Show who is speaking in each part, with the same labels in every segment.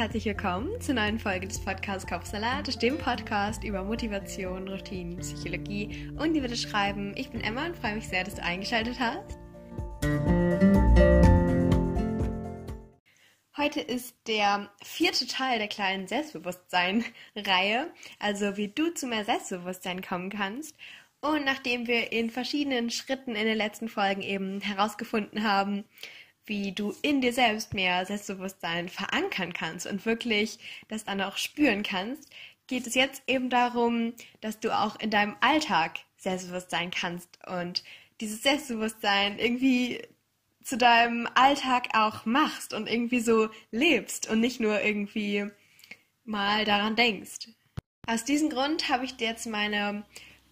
Speaker 1: herzlich willkommen zur neuen Folge des Podcasts Kopfsalat, dem Podcast über Motivation, Routinen, Psychologie und die Wille schreiben. Ich bin Emma und freue mich sehr, dass du eingeschaltet hast. Heute ist der vierte Teil der kleinen Selbstbewusstsein-Reihe, also wie du zu mehr Selbstbewusstsein kommen kannst. Und nachdem wir in verschiedenen Schritten in den letzten Folgen eben herausgefunden haben, wie du in dir selbst mehr Selbstbewusstsein verankern kannst und wirklich das dann auch spüren kannst, geht es jetzt eben darum, dass du auch in deinem Alltag selbstbewusst sein kannst und dieses Selbstbewusstsein irgendwie zu deinem Alltag auch machst und irgendwie so lebst und nicht nur irgendwie mal daran denkst. Aus diesem Grund habe ich dir jetzt meine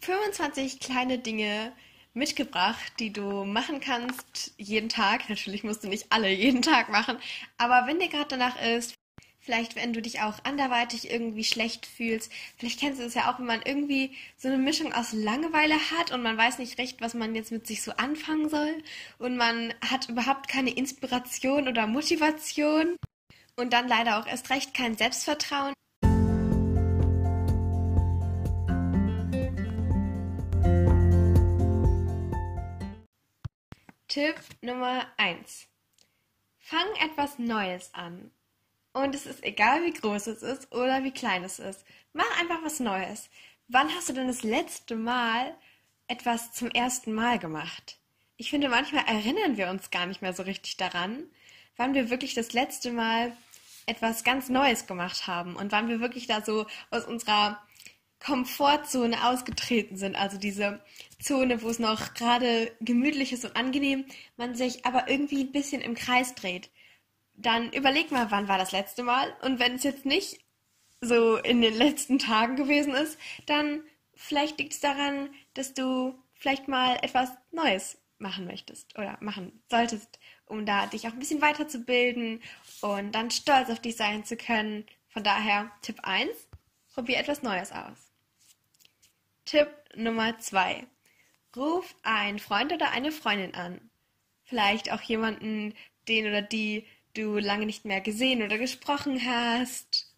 Speaker 1: 25 kleine Dinge mitgebracht, die du machen kannst jeden Tag. Natürlich musst du nicht alle jeden Tag machen, aber wenn dir gerade danach ist, vielleicht wenn du dich auch anderweitig irgendwie schlecht fühlst, vielleicht kennst du es ja auch, wenn man irgendwie so eine Mischung aus Langeweile hat und man weiß nicht recht, was man jetzt mit sich so anfangen soll und man hat überhaupt keine Inspiration oder Motivation und dann leider auch erst recht kein Selbstvertrauen. Tipp Nummer 1. Fang etwas Neues an. Und es ist egal, wie groß es ist oder wie klein es ist. Mach einfach was Neues. Wann hast du denn das letzte Mal etwas zum ersten Mal gemacht? Ich finde, manchmal erinnern wir uns gar nicht mehr so richtig daran, wann wir wirklich das letzte Mal etwas ganz Neues gemacht haben und wann wir wirklich da so aus unserer Komfortzone ausgetreten sind, also diese Zone, wo es noch gerade gemütlich ist und angenehm, man sich aber irgendwie ein bisschen im Kreis dreht, dann überleg mal, wann war das letzte Mal und wenn es jetzt nicht so in den letzten Tagen gewesen ist, dann vielleicht liegt es daran, dass du vielleicht mal etwas Neues machen möchtest oder machen solltest, um da dich auch ein bisschen weiterzubilden und dann stolz auf dich sein zu können. Von daher Tipp 1, probier etwas Neues aus. Tipp Nummer zwei. Ruf einen Freund oder eine Freundin an. Vielleicht auch jemanden, den oder die du lange nicht mehr gesehen oder gesprochen hast.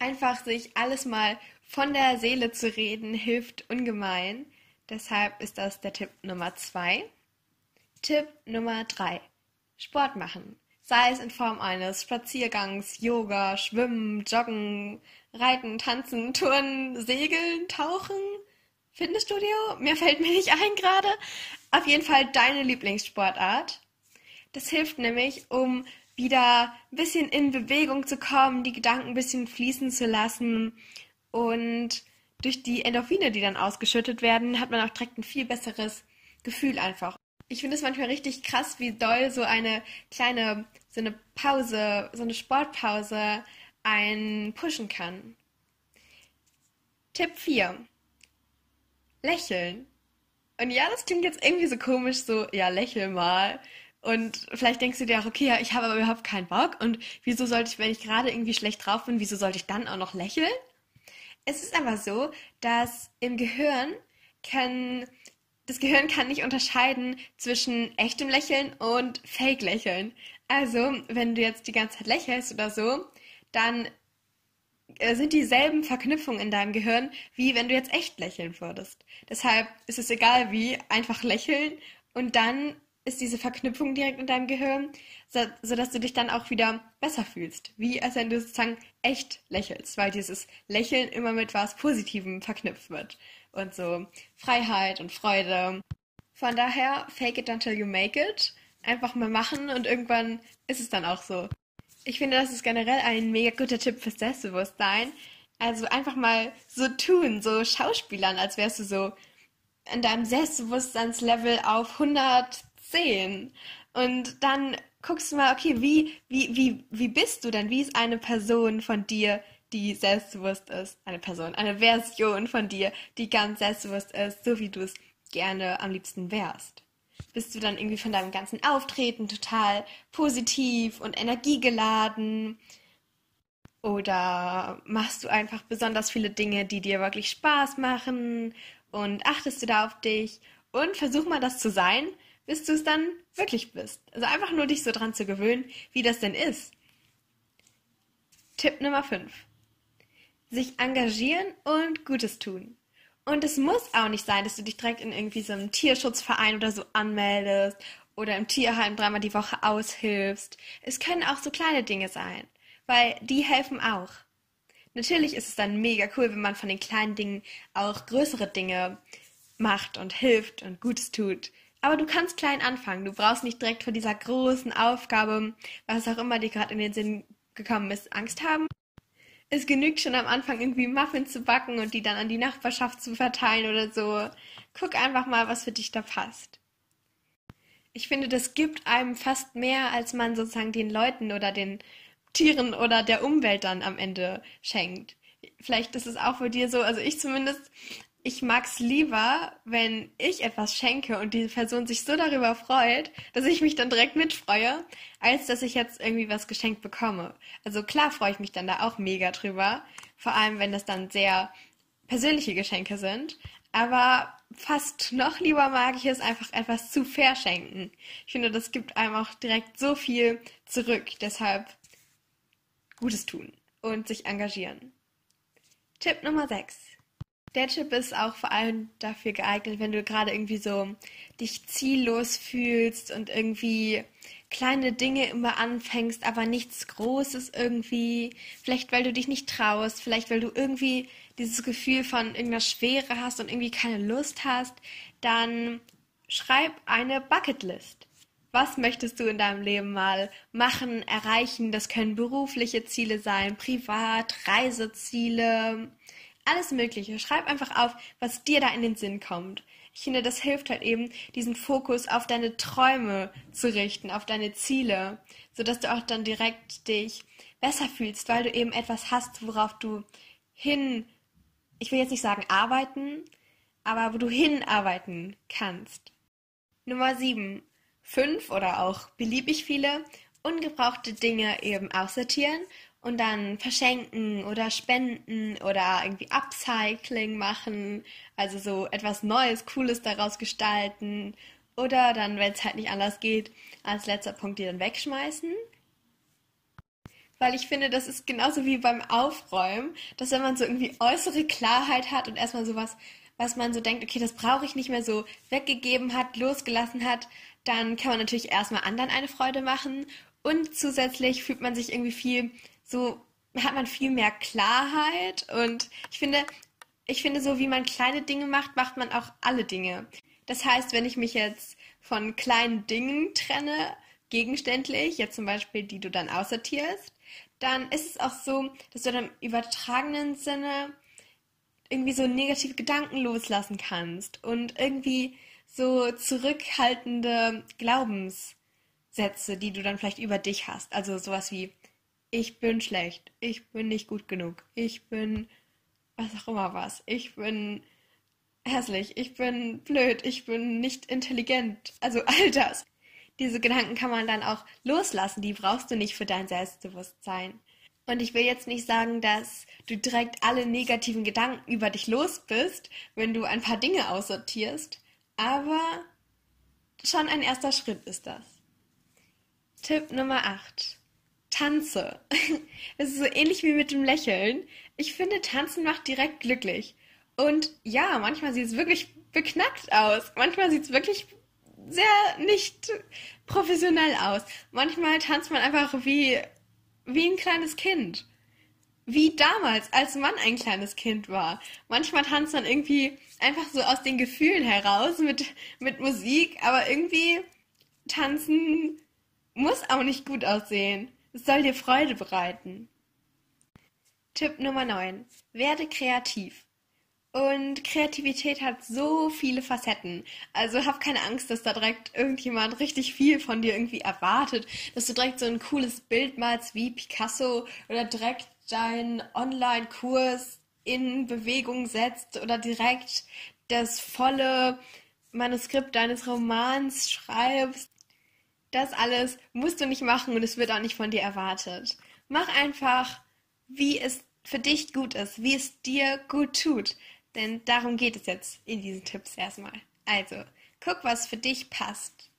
Speaker 1: Einfach sich alles mal von der Seele zu reden, hilft ungemein. Deshalb ist das der Tipp Nummer zwei. Tipp Nummer drei. Sport machen sei es in Form eines Spaziergangs, Yoga, Schwimmen, Joggen, Reiten, Tanzen, Turnen, Segeln, Tauchen, Fitnessstudio, mir fällt mir nicht ein gerade. Auf jeden Fall deine Lieblingssportart. Das hilft nämlich, um wieder ein bisschen in Bewegung zu kommen, die Gedanken ein bisschen fließen zu lassen und durch die Endorphine, die dann ausgeschüttet werden, hat man auch direkt ein viel besseres Gefühl einfach ich finde es manchmal richtig krass, wie doll so eine kleine, so eine Pause, so eine Sportpause einen pushen kann. Tipp 4. Lächeln. Und ja, das klingt jetzt irgendwie so komisch, so, ja, lächel mal. Und vielleicht denkst du dir auch, okay, ja, ich habe aber überhaupt keinen Bock. Und wieso sollte ich, wenn ich gerade irgendwie schlecht drauf bin, wieso sollte ich dann auch noch lächeln? Es ist aber so, dass im Gehirn können das Gehirn kann nicht unterscheiden zwischen echtem Lächeln und Fake-Lächeln. Also, wenn du jetzt die ganze Zeit lächelst oder so, dann äh, sind dieselben Verknüpfungen in deinem Gehirn, wie wenn du jetzt echt lächeln würdest. Deshalb ist es egal wie, einfach lächeln und dann ist diese Verknüpfung direkt in deinem Gehirn, so, sodass du dich dann auch wieder besser fühlst. Wie als wenn du sozusagen echt lächelst, weil dieses Lächeln immer mit was Positivem verknüpft wird und so Freiheit und Freude. Von daher, fake it until you make it. Einfach mal machen und irgendwann ist es dann auch so. Ich finde, das ist generell ein mega guter Tipp fürs Selbstbewusstsein. Also einfach mal so tun, so schauspielern, als wärst du so in deinem Selbstbewusstseinslevel auf 110. Und dann guckst du mal, okay, wie, wie, wie, wie bist du denn? Wie ist eine Person von dir, die selbstbewusst ist, eine Person, eine Version von dir, die ganz selbstbewusst ist, so wie du es gerne am liebsten wärst. Bist du dann irgendwie von deinem ganzen Auftreten total positiv und energiegeladen? Oder machst du einfach besonders viele Dinge, die dir wirklich Spaß machen und achtest du da auf dich und versuch mal das zu sein, bis du es dann wirklich bist. Also einfach nur dich so dran zu gewöhnen, wie das denn ist. Tipp Nummer 5. Sich engagieren und Gutes tun. Und es muss auch nicht sein, dass du dich direkt in irgendwie so einem Tierschutzverein oder so anmeldest oder im Tierheim dreimal die Woche aushilfst. Es können auch so kleine Dinge sein, weil die helfen auch. Natürlich ist es dann mega cool, wenn man von den kleinen Dingen auch größere Dinge macht und hilft und Gutes tut. Aber du kannst klein anfangen. Du brauchst nicht direkt vor dieser großen Aufgabe, was auch immer dir gerade in den Sinn gekommen ist, Angst haben. Es genügt schon am Anfang irgendwie Muffins zu backen und die dann an die Nachbarschaft zu verteilen oder so. Guck einfach mal, was für dich da passt. Ich finde, das gibt einem fast mehr, als man sozusagen den Leuten oder den Tieren oder der Umwelt dann am Ende schenkt. Vielleicht ist es auch bei dir so, also ich zumindest, ich mag's lieber, wenn ich etwas schenke und die Person sich so darüber freut, dass ich mich dann direkt mitfreue, als dass ich jetzt irgendwie was geschenkt bekomme. Also klar freue ich mich dann da auch mega drüber, vor allem wenn das dann sehr persönliche Geschenke sind, aber fast noch lieber mag ich es einfach etwas zu verschenken. Ich finde, das gibt einem auch direkt so viel zurück. Deshalb Gutes tun und sich engagieren. Tipp Nummer 6. Der Tipp ist auch vor allem dafür geeignet, wenn du gerade irgendwie so dich ziellos fühlst und irgendwie kleine Dinge immer anfängst, aber nichts Großes irgendwie. Vielleicht weil du dich nicht traust, vielleicht weil du irgendwie dieses Gefühl von irgendeiner Schwere hast und irgendwie keine Lust hast, dann schreib eine Bucketlist. Was möchtest du in deinem Leben mal machen, erreichen? Das können berufliche Ziele sein, privat, Reiseziele, alles Mögliche. Schreib einfach auf, was dir da in den Sinn kommt. Ich finde, das hilft halt eben, diesen Fokus auf deine Träume zu richten, auf deine Ziele, sodass du auch dann direkt dich besser fühlst, weil du eben etwas hast, worauf du hin, ich will jetzt nicht sagen arbeiten, aber wo du hinarbeiten kannst. Nummer 7 fünf oder auch beliebig viele ungebrauchte Dinge eben aussortieren und dann verschenken oder spenden oder irgendwie Upcycling machen, also so etwas Neues, Cooles daraus gestalten. Oder dann, wenn es halt nicht anders geht, als letzter Punkt die dann wegschmeißen. Weil ich finde, das ist genauso wie beim Aufräumen, dass wenn man so irgendwie äußere Klarheit hat und erstmal sowas, was man so denkt, okay, das brauche ich nicht mehr so weggegeben hat, losgelassen hat, dann kann man natürlich erstmal anderen eine Freude machen. Und zusätzlich fühlt man sich irgendwie viel so hat man viel mehr Klarheit und ich finde ich finde so wie man kleine Dinge macht, macht man auch alle Dinge. Das heißt, wenn ich mich jetzt von kleinen Dingen trenne, gegenständlich, jetzt zum Beispiel die du dann aussortierst, dann ist es auch so, dass du dann im übertragenen Sinne irgendwie so negative Gedanken loslassen kannst und irgendwie so zurückhaltende Glaubenssätze, die du dann vielleicht über dich hast. Also sowas wie, ich bin schlecht, ich bin nicht gut genug, ich bin was auch immer was, ich bin hässlich, ich bin blöd, ich bin nicht intelligent. Also all das. Diese Gedanken kann man dann auch loslassen, die brauchst du nicht für dein Selbstbewusstsein. Und ich will jetzt nicht sagen, dass du direkt alle negativen Gedanken über dich los bist, wenn du ein paar Dinge aussortierst. Aber schon ein erster Schritt ist das. Tipp Nummer 8. Tanze. Es ist so ähnlich wie mit dem Lächeln. Ich finde, Tanzen macht direkt glücklich. Und ja, manchmal sieht es wirklich beknackt aus. Manchmal sieht es wirklich sehr nicht professionell aus. Manchmal tanzt man einfach wie, wie ein kleines Kind wie damals, als man ein kleines Kind war. Manchmal tanzt man irgendwie einfach so aus den Gefühlen heraus mit, mit Musik, aber irgendwie tanzen muss auch nicht gut aussehen. Es soll dir Freude bereiten. Tipp Nummer 9. Werde kreativ. Und Kreativität hat so viele Facetten. Also hab keine Angst, dass da direkt irgendjemand richtig viel von dir irgendwie erwartet, dass du direkt so ein cooles Bild malst wie Picasso oder direkt deinen Online-Kurs in Bewegung setzt oder direkt das volle Manuskript deines Romans schreibst. Das alles musst du nicht machen und es wird auch nicht von dir erwartet. Mach einfach, wie es für dich gut ist, wie es dir gut tut. Denn darum geht es jetzt in diesen Tipps erstmal. Also, guck, was für dich passt.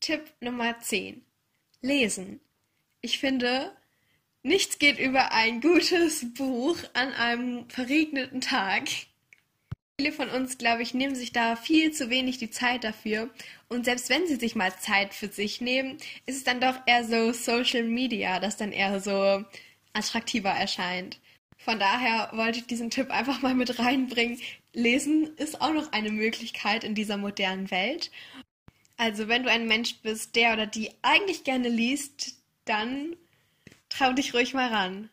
Speaker 1: Tipp Nummer 10. Lesen. Ich finde, Nichts geht über ein gutes Buch an einem verregneten Tag. Viele von uns, glaube ich, nehmen sich da viel zu wenig die Zeit dafür. Und selbst wenn sie sich mal Zeit für sich nehmen, ist es dann doch eher so Social Media, das dann eher so attraktiver erscheint. Von daher wollte ich diesen Tipp einfach mal mit reinbringen. Lesen ist auch noch eine Möglichkeit in dieser modernen Welt. Also wenn du ein Mensch bist, der oder die eigentlich gerne liest, dann trau dich ruhig mal ran.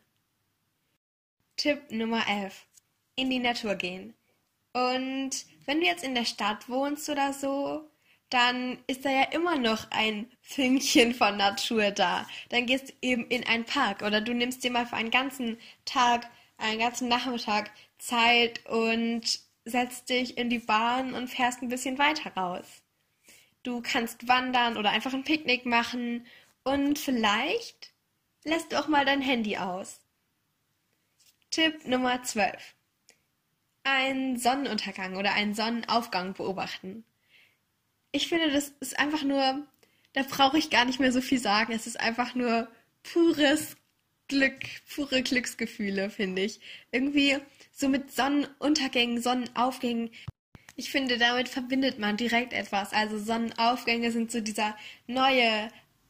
Speaker 1: Tipp Nummer 11. In die Natur gehen. Und wenn du jetzt in der Stadt wohnst oder so, dann ist da ja immer noch ein Fünkchen von Natur da. Dann gehst du eben in einen Park oder du nimmst dir mal für einen ganzen Tag, einen ganzen Nachmittag Zeit und setzt dich in die Bahn und fährst ein bisschen weiter raus. Du kannst wandern oder einfach ein Picknick machen und vielleicht lässt du auch mal dein Handy aus. Tipp Nummer 12 einen Sonnenuntergang oder einen Sonnenaufgang beobachten. Ich finde, das ist einfach nur, da brauche ich gar nicht mehr so viel sagen. Es ist einfach nur pures Glück, pure Glücksgefühle, finde ich. Irgendwie so mit Sonnenuntergängen, Sonnenaufgängen. Ich finde, damit verbindet man direkt etwas. Also Sonnenaufgänge sind so dieser neue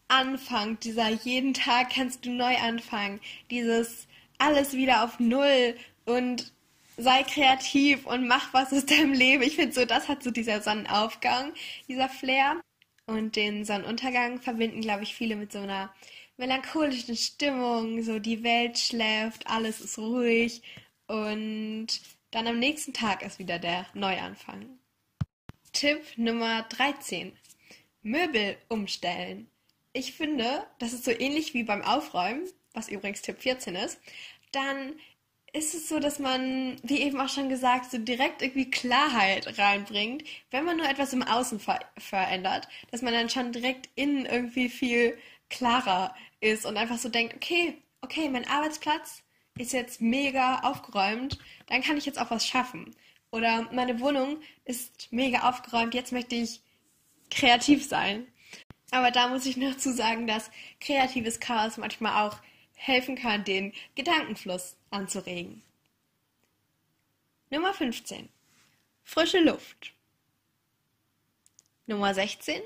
Speaker 1: Anfang, dieser jeden Tag kannst du neu anfangen, dieses alles wieder auf Null und sei kreativ und mach was aus deinem Leben. Ich finde so, das hat so dieser Sonnenaufgang, dieser Flair. Und den Sonnenuntergang verbinden, glaube ich, viele mit so einer melancholischen Stimmung. So die Welt schläft, alles ist ruhig und dann am nächsten Tag ist wieder der Neuanfang. Tipp Nummer 13. Möbel umstellen. Ich finde, das ist so ähnlich wie beim Aufräumen, was übrigens Tipp 14 ist. Dann ist es so, dass man, wie eben auch schon gesagt, so direkt irgendwie Klarheit reinbringt, wenn man nur etwas im Außen ver verändert, dass man dann schon direkt innen irgendwie viel klarer ist und einfach so denkt, okay, okay, mein Arbeitsplatz ist jetzt mega aufgeräumt, dann kann ich jetzt auch was schaffen. Oder meine Wohnung ist mega aufgeräumt, jetzt möchte ich kreativ sein. Aber da muss ich noch zu sagen, dass kreatives Chaos manchmal auch helfen kann, den Gedankenfluss anzuregen. Nummer 15. Frische Luft. Nummer 16.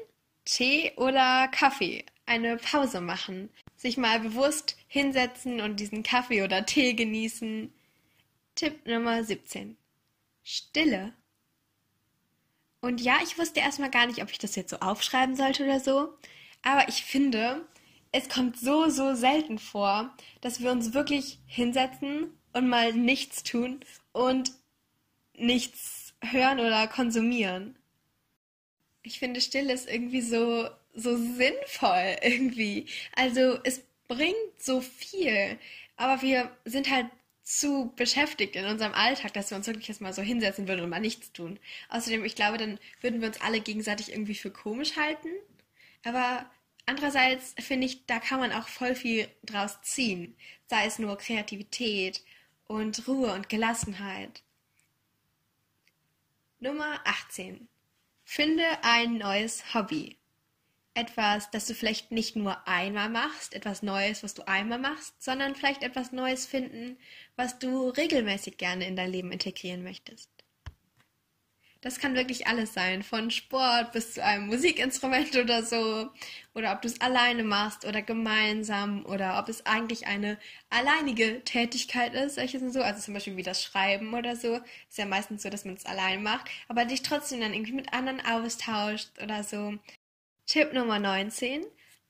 Speaker 1: Tee oder Kaffee. Eine Pause machen. Sich mal bewusst hinsetzen und diesen Kaffee oder Tee genießen. Tipp Nummer 17. Stille. Und ja, ich wusste erstmal gar nicht, ob ich das jetzt so aufschreiben sollte oder so. Aber ich finde, es kommt so, so selten vor, dass wir uns wirklich hinsetzen und mal nichts tun und nichts hören oder konsumieren. Ich finde, Stille ist irgendwie so, so sinnvoll irgendwie. Also es bringt so viel, aber wir sind halt zu beschäftigt in unserem Alltag, dass wir uns wirklich erstmal so hinsetzen würden und mal nichts tun. Außerdem, ich glaube, dann würden wir uns alle gegenseitig irgendwie für komisch halten. Aber Andererseits finde ich, da kann man auch voll viel draus ziehen. Sei es nur Kreativität und Ruhe und Gelassenheit. Nummer 18. Finde ein neues Hobby. Etwas, das du vielleicht nicht nur einmal machst, etwas Neues, was du einmal machst, sondern vielleicht etwas Neues finden, was du regelmäßig gerne in dein Leben integrieren möchtest. Das kann wirklich alles sein, von Sport bis zu einem Musikinstrument oder so. Oder ob du es alleine machst oder gemeinsam oder ob es eigentlich eine alleinige Tätigkeit ist. Solche sind so, also zum Beispiel wie das Schreiben oder so. Ist ja meistens so, dass man es allein macht, aber dich trotzdem dann irgendwie mit anderen austauscht oder so. Tipp Nummer 19.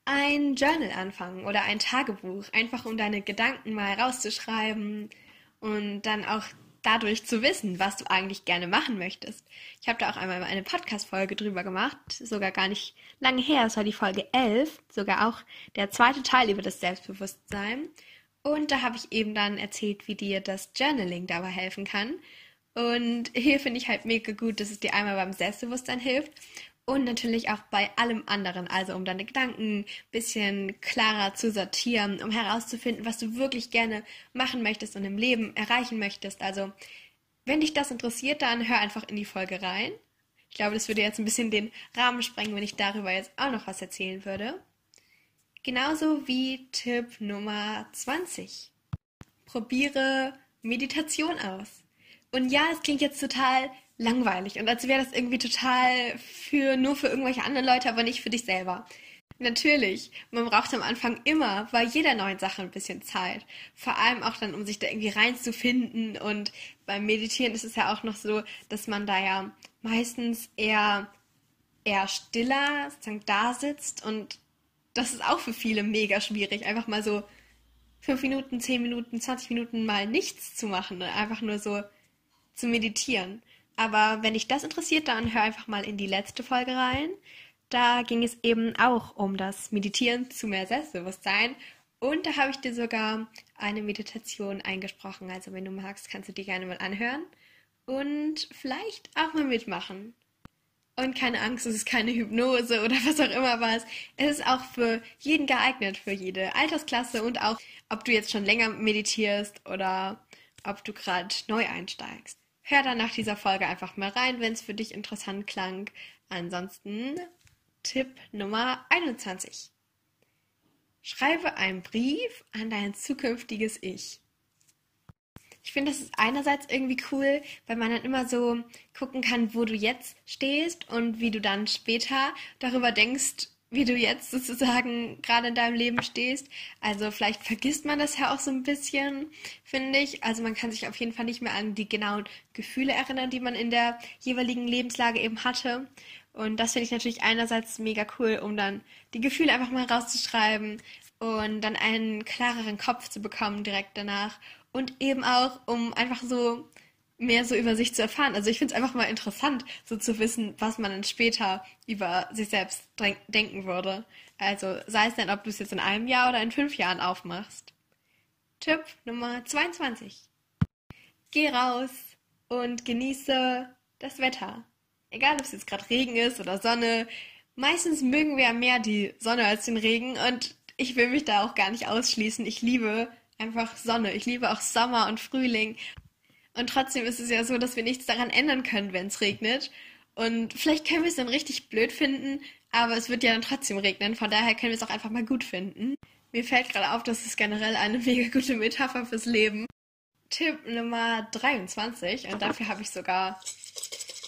Speaker 1: Ein Journal anfangen oder ein Tagebuch, einfach um deine Gedanken mal rauszuschreiben und dann auch dadurch zu wissen, was du eigentlich gerne machen möchtest. Ich habe da auch einmal eine Podcast-Folge drüber gemacht, sogar gar nicht lange her, es war die Folge 11, sogar auch der zweite Teil über das Selbstbewusstsein. Und da habe ich eben dann erzählt, wie dir das Journaling dabei helfen kann. Und hier finde ich halt mega gut, dass es dir einmal beim Selbstbewusstsein hilft und natürlich auch bei allem anderen, also um deine Gedanken ein bisschen klarer zu sortieren, um herauszufinden, was du wirklich gerne machen möchtest und im Leben erreichen möchtest. Also, wenn dich das interessiert, dann hör einfach in die Folge rein. Ich glaube, das würde jetzt ein bisschen den Rahmen sprengen, wenn ich darüber jetzt auch noch was erzählen würde. Genauso wie Tipp Nummer 20. Probiere Meditation aus. Und ja, es klingt jetzt total langweilig und als wäre das irgendwie total für nur für irgendwelche anderen Leute, aber nicht für dich selber. Natürlich, man braucht am Anfang immer bei jeder neuen Sache ein bisschen Zeit. Vor allem auch dann, um sich da irgendwie reinzufinden. Und beim Meditieren ist es ja auch noch so, dass man da ja meistens eher, eher stiller sozusagen da sitzt und das ist auch für viele mega schwierig, einfach mal so fünf Minuten, zehn Minuten, 20 Minuten mal nichts zu machen, ne? einfach nur so zu meditieren. Aber wenn dich das interessiert, dann hör einfach mal in die letzte Folge rein. Da ging es eben auch um das Meditieren zu mehr Selbstbewusstsein. Und da habe ich dir sogar eine Meditation eingesprochen. Also wenn du magst, kannst du die gerne mal anhören und vielleicht auch mal mitmachen. Und keine Angst, es ist keine Hypnose oder was auch immer was. Es ist auch für jeden geeignet, für jede Altersklasse und auch, ob du jetzt schon länger meditierst oder ob du gerade neu einsteigst. Hör dann nach dieser Folge einfach mal rein, wenn es für dich interessant klang. Ansonsten Tipp Nummer 21. Schreibe einen Brief an dein zukünftiges Ich. Ich finde, das ist einerseits irgendwie cool, weil man dann immer so gucken kann, wo du jetzt stehst und wie du dann später darüber denkst, wie du jetzt sozusagen gerade in deinem Leben stehst. Also vielleicht vergisst man das ja auch so ein bisschen, finde ich. Also man kann sich auf jeden Fall nicht mehr an die genauen Gefühle erinnern, die man in der jeweiligen Lebenslage eben hatte. Und das finde ich natürlich einerseits mega cool, um dann die Gefühle einfach mal rauszuschreiben und dann einen klareren Kopf zu bekommen direkt danach und eben auch, um einfach so mehr so über sich zu erfahren. Also ich finde es einfach mal interessant, so zu wissen, was man dann später über sich selbst denken würde. Also sei es denn, ob du es jetzt in einem Jahr oder in fünf Jahren aufmachst. Tipp Nummer 22. Geh raus und genieße das Wetter. Egal, ob es jetzt gerade Regen ist oder Sonne. Meistens mögen wir ja mehr die Sonne als den Regen und ich will mich da auch gar nicht ausschließen. Ich liebe einfach Sonne. Ich liebe auch Sommer und Frühling. Und trotzdem ist es ja so, dass wir nichts daran ändern können, wenn es regnet. Und vielleicht können wir es dann richtig blöd finden, aber es wird ja dann trotzdem regnen. Von daher können wir es auch einfach mal gut finden. Mir fällt gerade auf, dass es generell eine mega gute Metapher fürs Leben. Tipp Nummer 23, und dafür habe ich sogar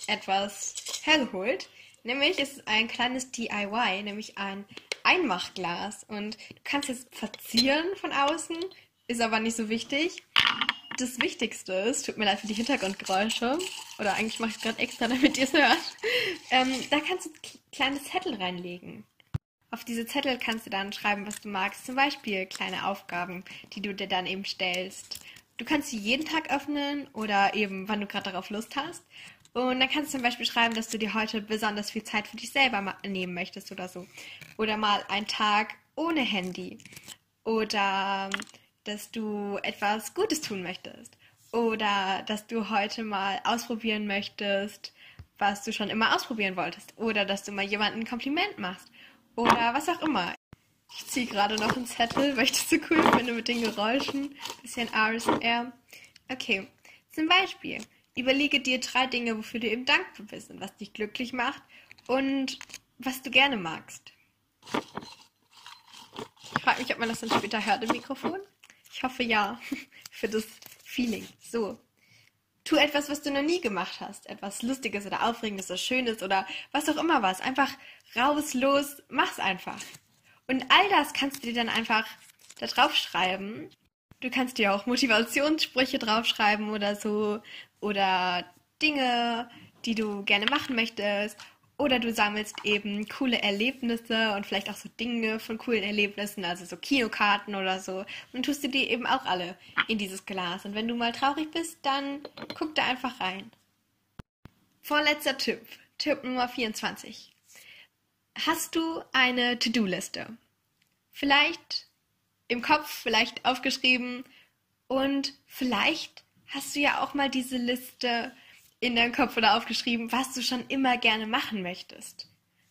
Speaker 1: etwas hergeholt. Nämlich ist ein kleines DIY, nämlich ein Einmachglas. Und du kannst es verzieren von außen ist aber nicht so wichtig. Das Wichtigste ist, tut mir leid für die Hintergrundgeräusche, oder eigentlich mache ich es gerade extra, damit ihr es hört. Ähm, da kannst du kleine Zettel reinlegen. Auf diese Zettel kannst du dann schreiben, was du magst. Zum Beispiel kleine Aufgaben, die du dir dann eben stellst. Du kannst sie jeden Tag öffnen oder eben, wann du gerade darauf Lust hast. Und dann kannst du zum Beispiel schreiben, dass du dir heute besonders viel Zeit für dich selber nehmen möchtest oder so. Oder mal einen Tag ohne Handy. Oder dass du etwas Gutes tun möchtest oder dass du heute mal ausprobieren möchtest, was du schon immer ausprobieren wolltest oder dass du mal jemandem ein Kompliment machst oder was auch immer. Ich ziehe gerade noch einen Zettel, weil ich das so cool finde mit den Geräuschen. Bisschen RSR. Okay, zum Beispiel, überlege dir drei Dinge, wofür du eben dankbar bist und was dich glücklich macht und was du gerne magst. Ich frage mich, ob man das dann später hört im Mikrofon. Ich hoffe ja, für das Feeling. So. Tu etwas, was du noch nie gemacht hast. Etwas Lustiges oder Aufregendes oder Schönes oder was auch immer was. Einfach raus, los, mach's einfach. Und all das kannst du dir dann einfach da drauf schreiben. Du kannst dir auch Motivationssprüche draufschreiben oder so. Oder Dinge, die du gerne machen möchtest. Oder du sammelst eben coole Erlebnisse und vielleicht auch so Dinge von coolen Erlebnissen, also so Kinokarten oder so. Und tust du die eben auch alle in dieses Glas. Und wenn du mal traurig bist, dann guck da einfach rein. Vorletzter Tipp. Tipp Nummer 24. Hast du eine To-Do-Liste? Vielleicht im Kopf, vielleicht aufgeschrieben und vielleicht hast du ja auch mal diese Liste in deinem Kopf oder aufgeschrieben, was du schon immer gerne machen möchtest.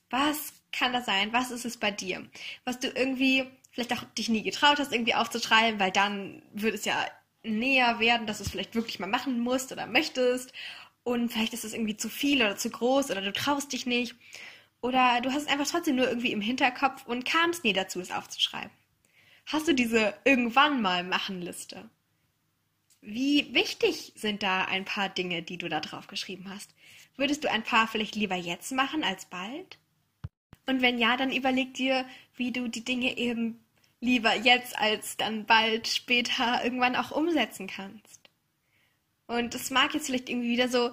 Speaker 1: Was kann das sein? Was ist es bei dir? Was du irgendwie vielleicht auch dich nie getraut hast, irgendwie aufzuschreiben, weil dann würde es ja näher werden, dass du es vielleicht wirklich mal machen musst oder möchtest. Und vielleicht ist es irgendwie zu viel oder zu groß oder du traust dich nicht. Oder du hast es einfach trotzdem nur irgendwie im Hinterkopf und kamst nie dazu, es aufzuschreiben. Hast du diese irgendwann mal machen Liste? Wie wichtig sind da ein paar Dinge, die du da drauf geschrieben hast? Würdest du ein paar vielleicht lieber jetzt machen als bald? Und wenn ja, dann überleg dir, wie du die Dinge eben lieber jetzt als dann bald später irgendwann auch umsetzen kannst. Und es mag jetzt vielleicht irgendwie wieder so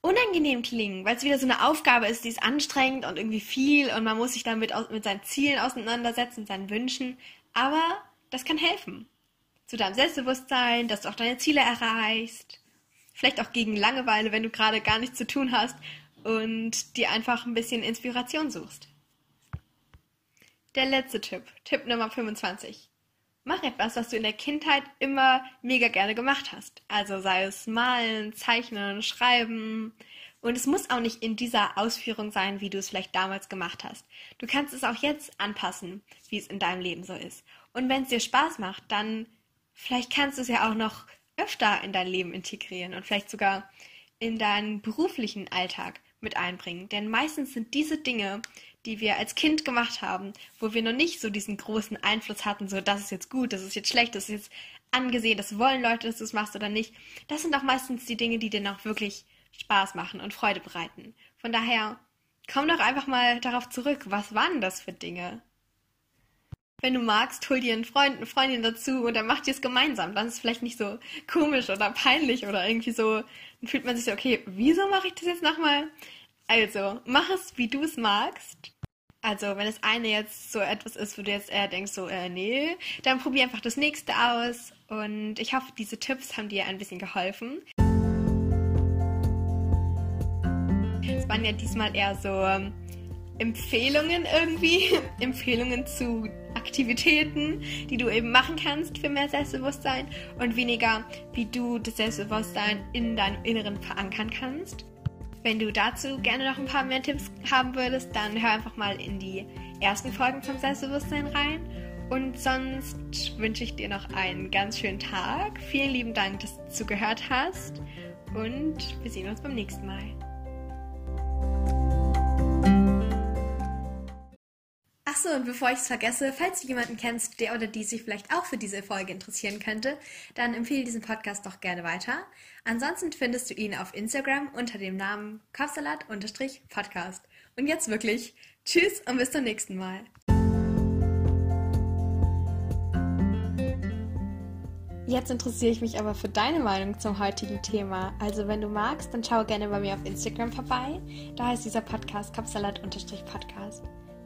Speaker 1: unangenehm klingen, weil es wieder so eine Aufgabe ist, die ist anstrengend und irgendwie viel und man muss sich damit mit seinen Zielen auseinandersetzen, seinen Wünschen. Aber das kann helfen. Zu deinem Selbstbewusstsein, dass du auch deine Ziele erreichst. Vielleicht auch gegen Langeweile, wenn du gerade gar nichts zu tun hast und dir einfach ein bisschen Inspiration suchst. Der letzte Tipp, Tipp Nummer 25. Mach etwas, was du in der Kindheit immer mega gerne gemacht hast. Also sei es malen, zeichnen, schreiben. Und es muss auch nicht in dieser Ausführung sein, wie du es vielleicht damals gemacht hast. Du kannst es auch jetzt anpassen, wie es in deinem Leben so ist. Und wenn es dir Spaß macht, dann vielleicht kannst du es ja auch noch öfter in dein Leben integrieren und vielleicht sogar in deinen beruflichen Alltag mit einbringen. Denn meistens sind diese Dinge, die wir als Kind gemacht haben, wo wir noch nicht so diesen großen Einfluss hatten, so das ist jetzt gut, das ist jetzt schlecht, das ist jetzt angesehen, das wollen Leute, dass du es machst oder nicht. Das sind auch meistens die Dinge, die dir noch wirklich Spaß machen und Freude bereiten. Von daher, komm doch einfach mal darauf zurück. Was waren das für Dinge? Wenn du magst, hol dir einen Freund, eine Freundin dazu und dann macht ihr es gemeinsam. Dann ist es vielleicht nicht so komisch oder peinlich oder irgendwie so. Dann fühlt man sich so, okay, wieso mache ich das jetzt nochmal? Also, mach es, wie du es magst. Also, wenn das eine jetzt so etwas ist, wo du jetzt eher denkst, so, äh, nee, dann probier einfach das nächste aus. Und ich hoffe, diese Tipps haben dir ein bisschen geholfen. Es waren ja diesmal eher so ähm, Empfehlungen irgendwie, Empfehlungen zu Aktivitäten, die du eben machen kannst für mehr Selbstbewusstsein und weniger, wie du das Selbstbewusstsein in deinem Inneren verankern kannst. Wenn du dazu gerne noch ein paar mehr Tipps haben würdest, dann hör einfach mal in die ersten Folgen vom Selbstbewusstsein rein. Und sonst wünsche ich dir noch einen ganz schönen Tag. Vielen lieben Dank, dass du zugehört hast. Und wir sehen uns beim nächsten Mal. Achso, und bevor ich es vergesse, falls du jemanden kennst, der oder die sich vielleicht auch für diese Folge interessieren könnte, dann empfehle diesen Podcast doch gerne weiter. Ansonsten findest du ihn auf Instagram unter dem Namen Kopfsalat-Podcast. Und jetzt wirklich, tschüss und bis zum nächsten Mal. Jetzt interessiere ich mich aber für deine Meinung zum heutigen Thema. Also wenn du magst, dann schau gerne bei mir auf Instagram vorbei. Da heißt dieser Podcast Kopfsalat-Podcast.